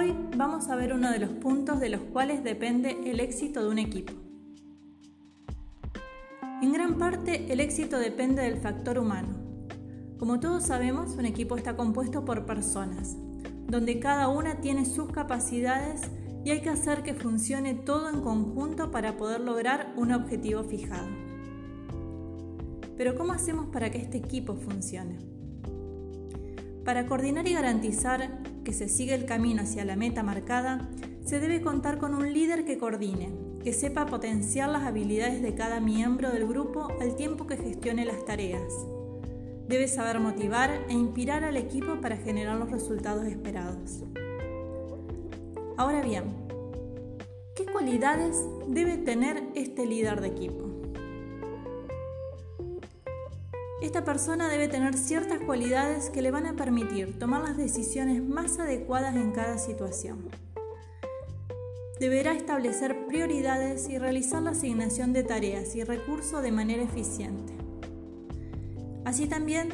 Hoy vamos a ver uno de los puntos de los cuales depende el éxito de un equipo. En gran parte el éxito depende del factor humano. Como todos sabemos, un equipo está compuesto por personas, donde cada una tiene sus capacidades y hay que hacer que funcione todo en conjunto para poder lograr un objetivo fijado. Pero ¿cómo hacemos para que este equipo funcione? Para coordinar y garantizar que se siga el camino hacia la meta marcada, se debe contar con un líder que coordine, que sepa potenciar las habilidades de cada miembro del grupo al tiempo que gestione las tareas. Debe saber motivar e inspirar al equipo para generar los resultados esperados. Ahora bien, ¿qué cualidades debe tener este líder de equipo? Esta persona debe tener ciertas cualidades que le van a permitir tomar las decisiones más adecuadas en cada situación. Deberá establecer prioridades y realizar la asignación de tareas y recursos de manera eficiente. Así también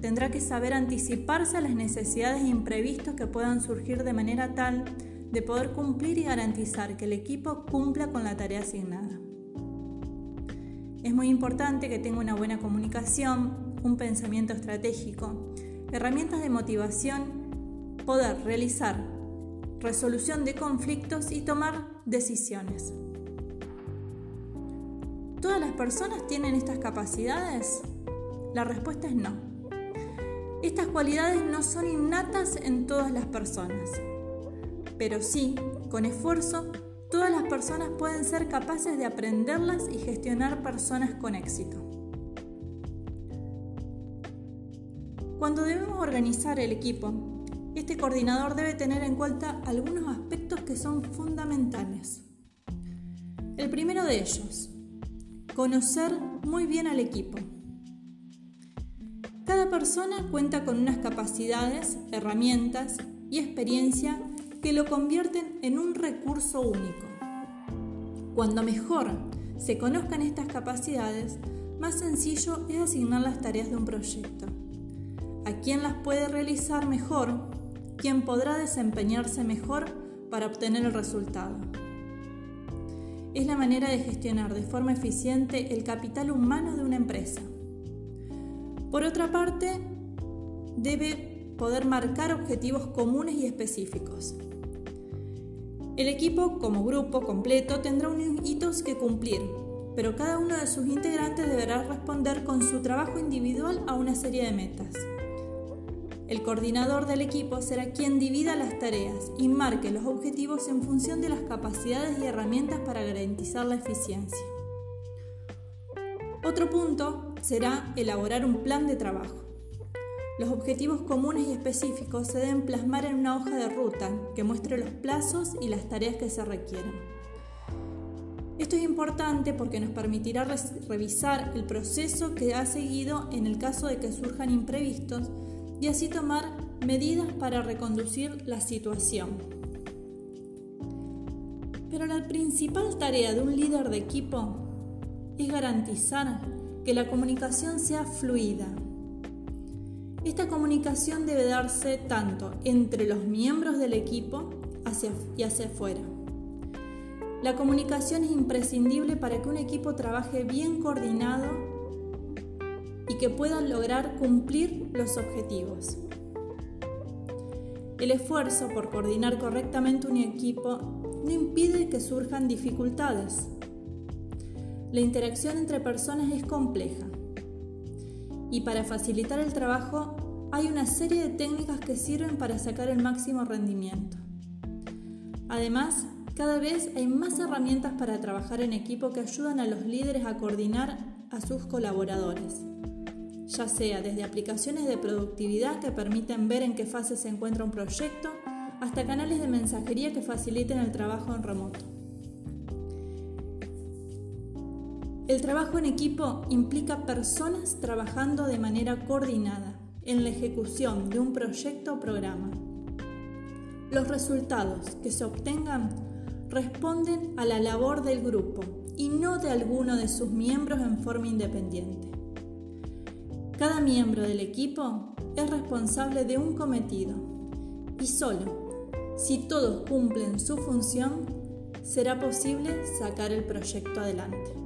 tendrá que saber anticiparse a las necesidades imprevistos que puedan surgir de manera tal de poder cumplir y garantizar que el equipo cumpla con la tarea asignada. Es muy importante que tenga una buena comunicación, un pensamiento estratégico, herramientas de motivación, poder realizar resolución de conflictos y tomar decisiones. ¿Todas las personas tienen estas capacidades? La respuesta es no. Estas cualidades no son innatas en todas las personas, pero sí, con esfuerzo, Todas las personas pueden ser capaces de aprenderlas y gestionar personas con éxito. Cuando debemos organizar el equipo, este coordinador debe tener en cuenta algunos aspectos que son fundamentales. El primero de ellos, conocer muy bien al equipo. Cada persona cuenta con unas capacidades, herramientas y experiencia que lo convierten en un recurso único. Cuando mejor se conozcan estas capacidades, más sencillo es asignar las tareas de un proyecto. A quién las puede realizar mejor, quién podrá desempeñarse mejor para obtener el resultado. Es la manera de gestionar de forma eficiente el capital humano de una empresa. Por otra parte, debe poder marcar objetivos comunes y específicos. El equipo, como grupo completo, tendrá unos hitos que cumplir, pero cada uno de sus integrantes deberá responder con su trabajo individual a una serie de metas. El coordinador del equipo será quien divida las tareas y marque los objetivos en función de las capacidades y herramientas para garantizar la eficiencia. Otro punto será elaborar un plan de trabajo. Los objetivos comunes y específicos se deben plasmar en una hoja de ruta que muestre los plazos y las tareas que se requieren. Esto es importante porque nos permitirá revisar el proceso que ha seguido en el caso de que surjan imprevistos y así tomar medidas para reconducir la situación. Pero la principal tarea de un líder de equipo es garantizar que la comunicación sea fluida, esta comunicación debe darse tanto entre los miembros del equipo hacia, y hacia afuera. La comunicación es imprescindible para que un equipo trabaje bien coordinado y que pueda lograr cumplir los objetivos. El esfuerzo por coordinar correctamente un equipo no impide que surjan dificultades. La interacción entre personas es compleja y para facilitar el trabajo hay una serie de técnicas que sirven para sacar el máximo rendimiento. Además, cada vez hay más herramientas para trabajar en equipo que ayudan a los líderes a coordinar a sus colaboradores, ya sea desde aplicaciones de productividad que permiten ver en qué fase se encuentra un proyecto, hasta canales de mensajería que faciliten el trabajo en remoto. El trabajo en equipo implica personas trabajando de manera coordinada en la ejecución de un proyecto o programa. Los resultados que se obtengan responden a la labor del grupo y no de alguno de sus miembros en forma independiente. Cada miembro del equipo es responsable de un cometido y solo Si todos cumplen su función, será posible sacar el proyecto adelante.